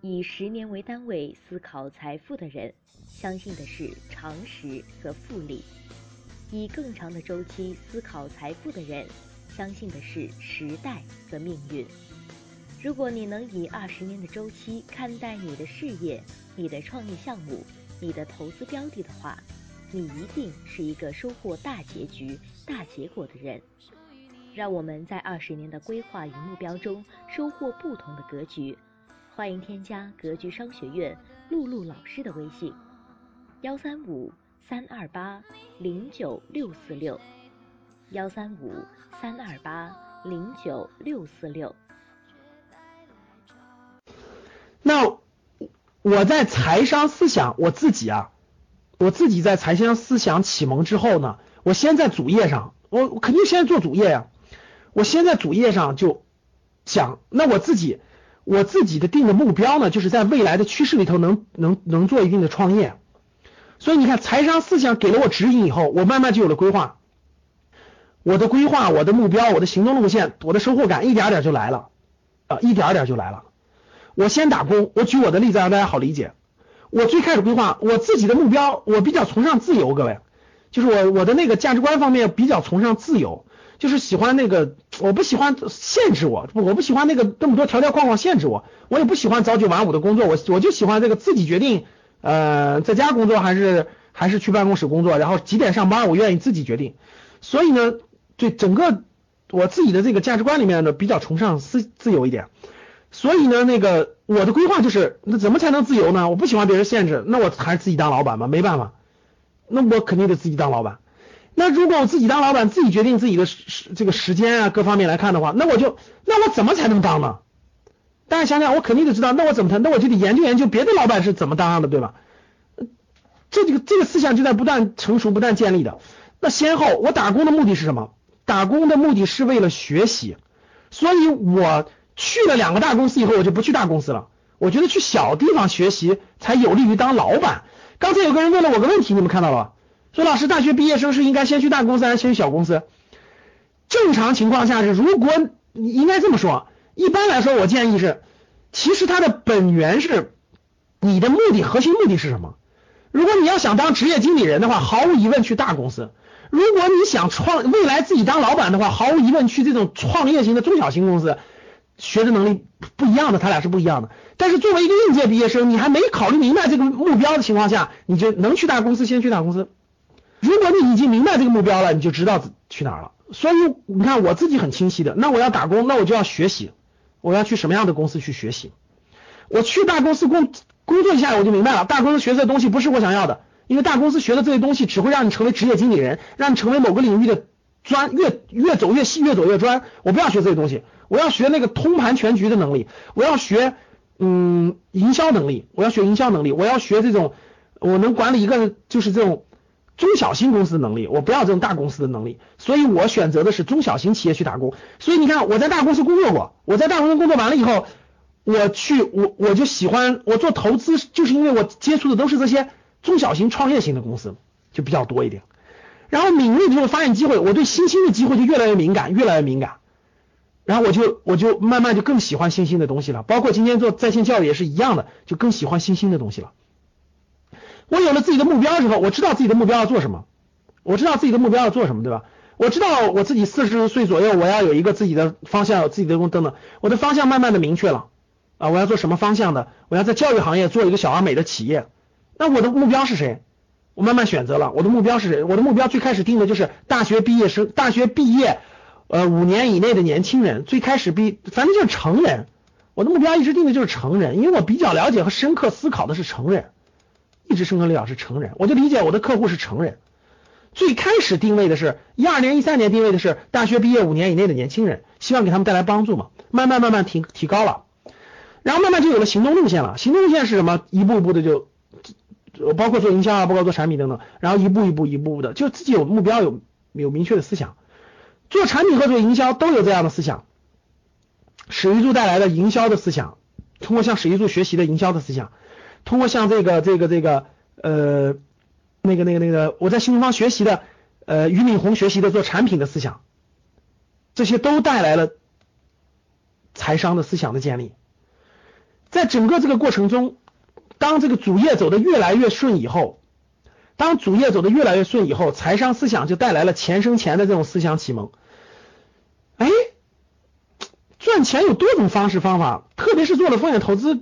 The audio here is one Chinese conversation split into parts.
以十年为单位思考财富的人，相信的是常识和复利；以更长的周期思考财富的人，相信的是时代和命运。如果你能以二十年的周期看待你的事业、你的创业项目、你的投资标的的话，你一定是一个收获大结局、大结果的人。让我们在二十年的规划与目标中收获不同的格局。欢迎添加格局商学院露露老师的微信：幺三五三二八零九六四六，幺三五三二八零九六四六。那我在财商思想，我自己啊，我自己在财商思想启蒙之后呢，我先在主页上，我我肯定先做主页呀，我先在主页上就讲，那我自己。我自己的定的目标呢，就是在未来的趋势里头能能能做一定的创业，所以你看财商思想给了我指引以后，我慢慢就有了规划。我的规划、我的目标、我的行动路线、我的收获感一点点就来了，啊，一点点就来了。我先打工，我举我的例子让大家好理解。我最开始规划我自己的目标，我比较崇尚自由，各位，就是我我的那个价值观方面比较崇尚自由。就是喜欢那个，我不喜欢限制我，我不喜欢那个那么多条条框框限制我，我也不喜欢早九晚五的工作，我我就喜欢这个自己决定，呃，在家工作还是还是去办公室工作，然后几点上班我愿意自己决定。所以呢，对整个我自己的这个价值观里面呢，比较崇尚自自由一点。所以呢，那个我的规划就是，那怎么才能自由呢？我不喜欢别人限制，那我还是自己当老板吧，没办法，那我肯定得自己当老板。那如果我自己当老板，自己决定自己的时这个时间啊各方面来看的话，那我就那我怎么才能当呢？大家想想，我肯定得知道，那我怎么谈？那我就得研究研究别的老板是怎么当的，对吧？这这个这个思想就在不断成熟、不断建立的。那先后，我打工的目的是什么？打工的目的是为了学习，所以我去了两个大公司以后，我就不去大公司了。我觉得去小地方学习才有利于当老板。刚才有个人问了我个问题，你们看到了吧？说老师，大学毕业生是应该先去大公司还是先去小公司？正常情况下是，如果你应该这么说，一般来说，我建议是，其实它的本源是你的目的，核心目的是什么？如果你要想当职业经理人的话，毫无疑问去大公司；如果你想创未来自己当老板的话，毫无疑问去这种创业型的中小型公司，学的能力不一样的，他俩是不一样的。但是作为一个应届毕业生，你还没考虑明白这个目标的情况下，你就能去大公司，先去大公司。如果你已经明白这个目标了，你就知道去哪儿了。所以你看，我自己很清晰的。那我要打工，那我就要学习，我要去什么样的公司去学习？我去大公司工工作一下，我就明白了，大公司学的东西不是我想要的，因为大公司学的这些东西只会让你成为职业经理人，让你成为某个领域的专，越越走越细，越走越专。我不要学这些东西，我要学那个通盘全局的能力，我要学嗯营销能力，我要学营销能力，我要学这种我能管理一个就是这种。中小型公司的能力，我不要这种大公司的能力，所以我选择的是中小型企业去打工。所以你看，我在大公司工作过，我在大公司工作完了以后，我去我我就喜欢我做投资，就是因为我接触的都是这些中小型创业型的公司，就比较多一点。然后敏锐的就发现机会，我对新兴的机会就越来越敏感，越来越敏感。然后我就我就慢慢就更喜欢新兴的东西了，包括今天做在线教育也是一样的，就更喜欢新兴的东西了。我有了自己的目标之后，我知道自己的目标要做什么，我知道自己的目标要做什么，对吧？我知道我自己四十岁左右，我要有一个自己的方向，有自己的工等等，我的方向慢慢的明确了啊，我要做什么方向的？我要在教育行业做一个小而美的企业。那我的目标是谁？我慢慢选择了，我的目标是谁？我的目标最开始定的就是大学毕业生，大学毕业呃五年以内的年轻人，最开始毕反正就是成人。我的目标一直定的就是成人，因为我比较了解和深刻思考的是成人。一直深刻理解是成人，我就理解我的客户是成人。最开始定位的是一二年、一三年定位的是大学毕业五年以内的年轻人，希望给他们带来帮助嘛。慢慢慢慢提提高了，然后慢慢就有了行动路线了。行动路线是什么？一步一步的就包括做营销啊，包括做产品等等，然后一步一步一步步的，就自己有目标，有有明确的思想。做产品和做营销都有这样的思想。史玉柱带来的营销的思想，通过向史玉柱学习的营销的思想。通过像这个这个这个呃那个那个那个我在新东方学习的呃俞敏洪学习的做产品的思想，这些都带来了财商的思想的建立。在整个这个过程中，当这个主业走得越来越顺以后，当主业走得越来越顺以后，财商思想就带来了钱生钱的这种思想启蒙。哎，赚钱有多种方式方法，特别是做了风险投资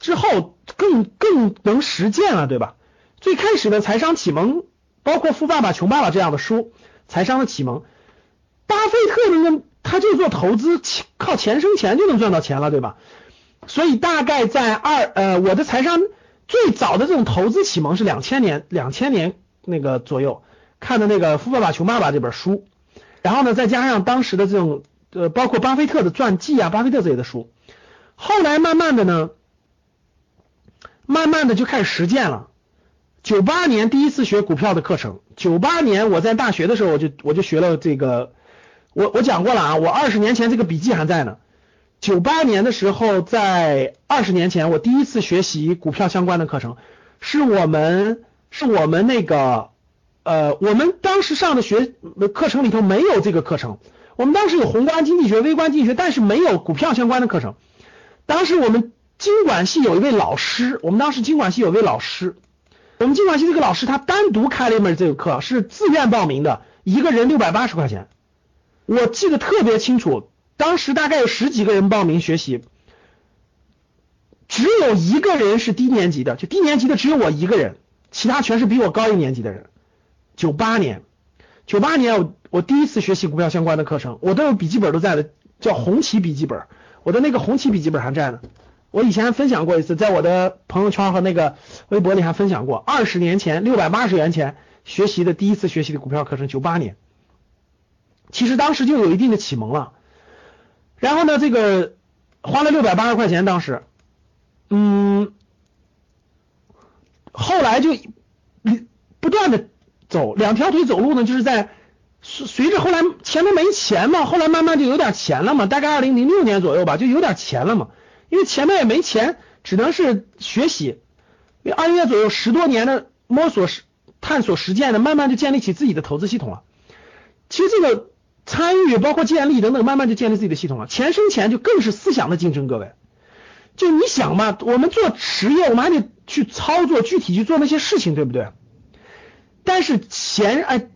之后，更更能实践了，对吧？最开始的财商启蒙，包括《富爸爸穷爸爸》这样的书，财商的启蒙，巴菲特那个他就做投资，靠钱生钱就能赚到钱了，对吧？所以大概在二呃，我的财商最早的这种投资启蒙是两千年，两千年那个左右看的那个《富爸爸穷爸爸》这本书，然后呢，再加上当时的这种呃，包括巴菲特的传记啊，巴菲特这类的书，后来慢慢的呢，慢慢的就开始实践了。九八年第一次学股票的课程，九八年我在大学的时候，我就我就学了这个，我我讲过了啊，我二十年前这个笔记还在呢。九八年的时候，在二十年前，我第一次学习股票相关的课程，是我们是我们那个呃，我们当时上的学课程里头没有这个课程，我们当时有宏观经济学、微观经济学，但是没有股票相关的课程。当时我们经管系有一位老师，我们当时经管系有位老师，我们经管系这个老师他单独开了一门这个课，是自愿报名的，一个人六百八十块钱，我记得特别清楚。当时大概有十几个人报名学习，只有一个人是低年级的，就低年级的只有我一个人，其他全是比我高一年级的人。九八年，九八年我我第一次学习股票相关的课程，我都有笔记本都在的，叫红旗笔记本，我的那个红旗笔记本还在呢。我以前分享过一次，在我的朋友圈和那个微博里还分享过，二十年前六百八十元钱学习的第一次学习的股票课程，九八年，其实当时就有一定的启蒙了。然后呢，这个花了六百八十块钱，当时，嗯，后来就不断的走两条腿走路呢，就是在随随着后来前面没钱嘛，后来慢慢就有点钱了嘛，大概二零零六年左右吧，就有点钱了嘛，因为前面也没钱，只能是学习，二月左右十多年的摸索、探索、实践的，慢慢就建立起自己的投资系统了。其实这个。参与包括建立等等，慢慢就建立自己的系统了。钱生钱就更是思想的竞争，各位。就你想嘛，我们做实业，我们还得去操作，具体去做那些事情，对不对？但是钱，哎，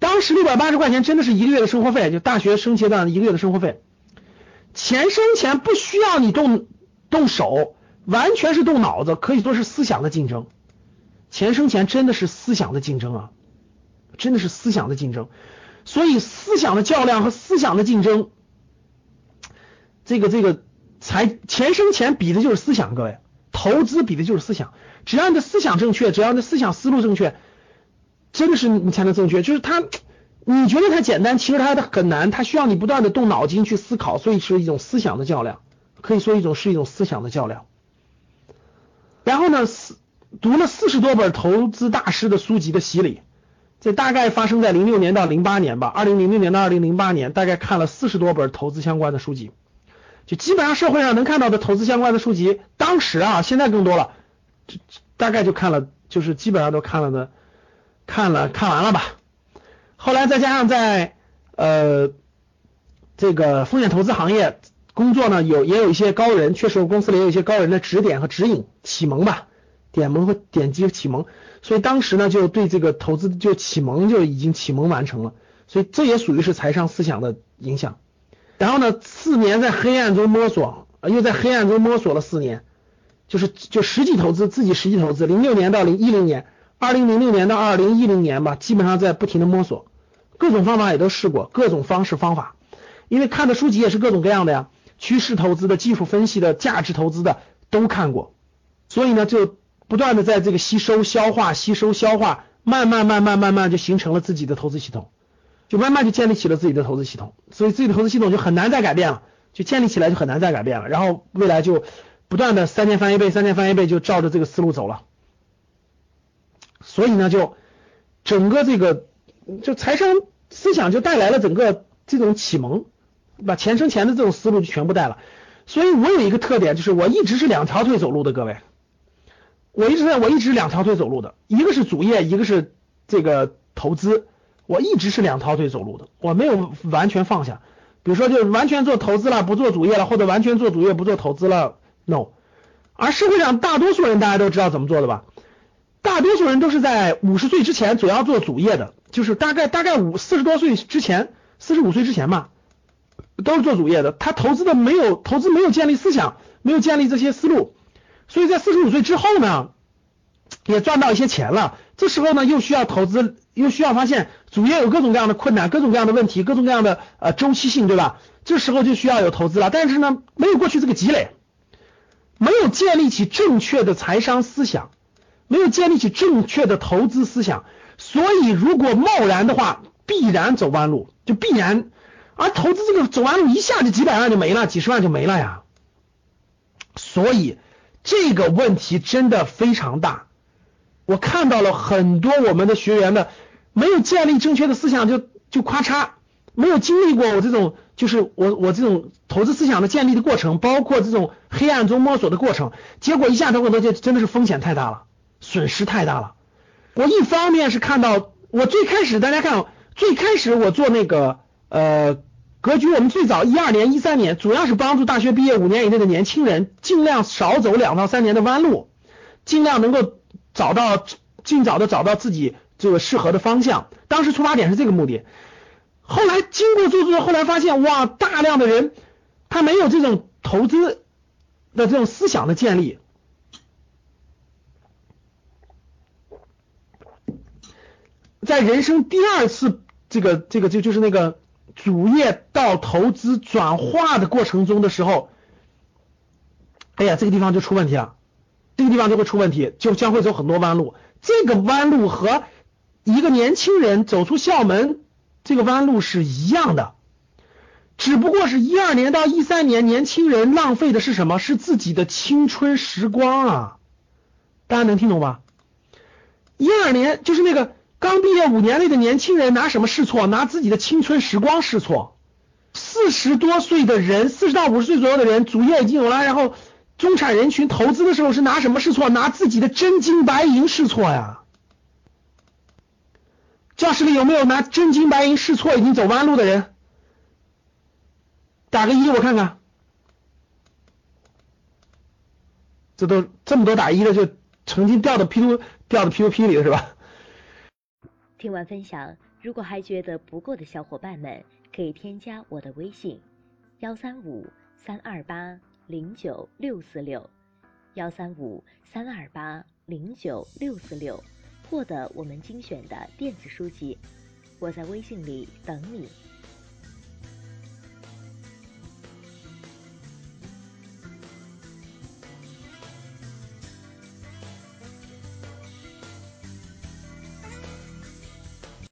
当时六百八十块钱真的是一个月的生活费，就大学生阶段一个月的生活费。钱生钱不需要你动动手，完全是动脑子，可以说是思想的竞争。钱生钱真的是思想的竞争啊，真的是思想的竞争。所以思想的较量和思想的竞争，这个这个才钱生钱比的就是思想，各位，投资比的就是思想。只要你的思想正确，只要你的思想思路正确，真的是你才能正确。就是他，你觉得它简单，其实它很难，它需要你不断的动脑筋去思考，所以是一种思想的较量，可以说一种是一种思想的较量。然后呢，四读了四十多本投资大师的书籍的洗礼。这大概发生在零六年到零八年吧，二零零六年到二零零八年，大概看了四十多本投资相关的书籍，就基本上社会上能看到的投资相关的书籍，当时啊，现在更多了，就大概就看了，就是基本上都看了的，看了看完了吧。后来再加上在呃这个风险投资行业工作呢，有也有一些高人，确实我公司里也有一些高人的指点和指引、启蒙吧，点蒙和点击启蒙。所以当时呢，就对这个投资就启蒙就已经启蒙完成了，所以这也属于是财商思想的影响。然后呢，四年在黑暗中摸索，又在黑暗中摸索了四年，就是就实际投资，自己实际投资。零六年到零一零年，二零零六年到二零一零年吧，基本上在不停的摸索，各种方法也都试过，各种方式方法，因为看的书籍也是各种各样的呀，趋势投资的、技术分析的、价值投资的都看过，所以呢就。不断的在这个吸收、消化、吸收、消化，慢慢、慢慢、慢慢就形成了自己的投资系统，就慢慢就建立起了自己的投资系统，所以自己的投资系统就很难再改变了，就建立起来就很难再改变了，然后未来就不断的三年翻一倍，三年翻一倍，就照着这个思路走了。所以呢，就整个这个就财商思想就带来了整个这种启蒙，把钱生钱的这种思路就全部带了。所以我有一个特点，就是我一直是两条腿走路的，各位。我一直在我一直两条腿走路的，一个是主业，一个是这个投资，我一直是两条腿走路的，我没有完全放下。比如说，就完全做投资了，不做主业了，或者完全做主业不做投资了，no，而社会上大多数人大家都知道怎么做的吧？大多数人都是在五十岁之前总要做主业的，就是大概大概五四十多岁之前，四十五岁之前吧，都是做主业的。他投资的没有投资没有建立思想，没有建立这些思路，所以在四十五岁之后呢，也赚到一些钱了。这时候呢，又需要投资，又需要发现主业有各种各样的困难，各种各样的问题，各种各样的呃周期性，对吧？这时候就需要有投资了。但是呢，没有过去这个积累，没有建立起正确的财商思想。没有建立起正确的投资思想，所以如果贸然的话，必然走弯路，就必然。而投资这个走弯路，一下就几百万就没了，几十万就没了呀。所以这个问题真的非常大。我看到了很多我们的学员的没有建立正确的思想，就就咔嚓，没有经历过我这种就是我我这种投资思想的建立的过程，包括这种黑暗中摸索的过程，结果一下投很多，就真的是风险太大了。损失太大了。我一方面是看到，我最开始大家看，最开始我做那个呃格局，我们最早一二年、一三年，主要是帮助大学毕业五年以内的年轻人，尽量少走两到三年的弯路，尽量能够找到尽早的找到自己这个适合的方向。当时出发点是这个目的。后来经过做做，后来发现哇，大量的人他没有这种投资的这种思想的建立。在人生第二次这个这个就就是那个主业到投资转化的过程中的时候，哎呀，这个地方就出问题了，这个地方就会出问题，就将会走很多弯路。这个弯路和一个年轻人走出校门这个弯路是一样的，只不过是一二年到一三年，年轻人浪费的是什么？是自己的青春时光啊！大家能听懂吧？一二年就是那个。刚毕业五年内的年轻人拿什么试错？拿自己的青春时光试错。四十多岁的人，四十到五十岁左右的人，主业已经有了，然后中产人群投资的时候是拿什么试错？拿自己的真金白银试错呀。教室里有没有拿真金白银试错已经走弯路的人？打个一，我看看。这都这么多打一的，就曾经掉到 P to 掉到 P to P 里了，是吧？听完分享，如果还觉得不够的小伙伴们，可以添加我的微信：幺三五三二八零九六四六，幺三五三二八零九六四六，获得我们精选的电子书籍。我在微信里等你。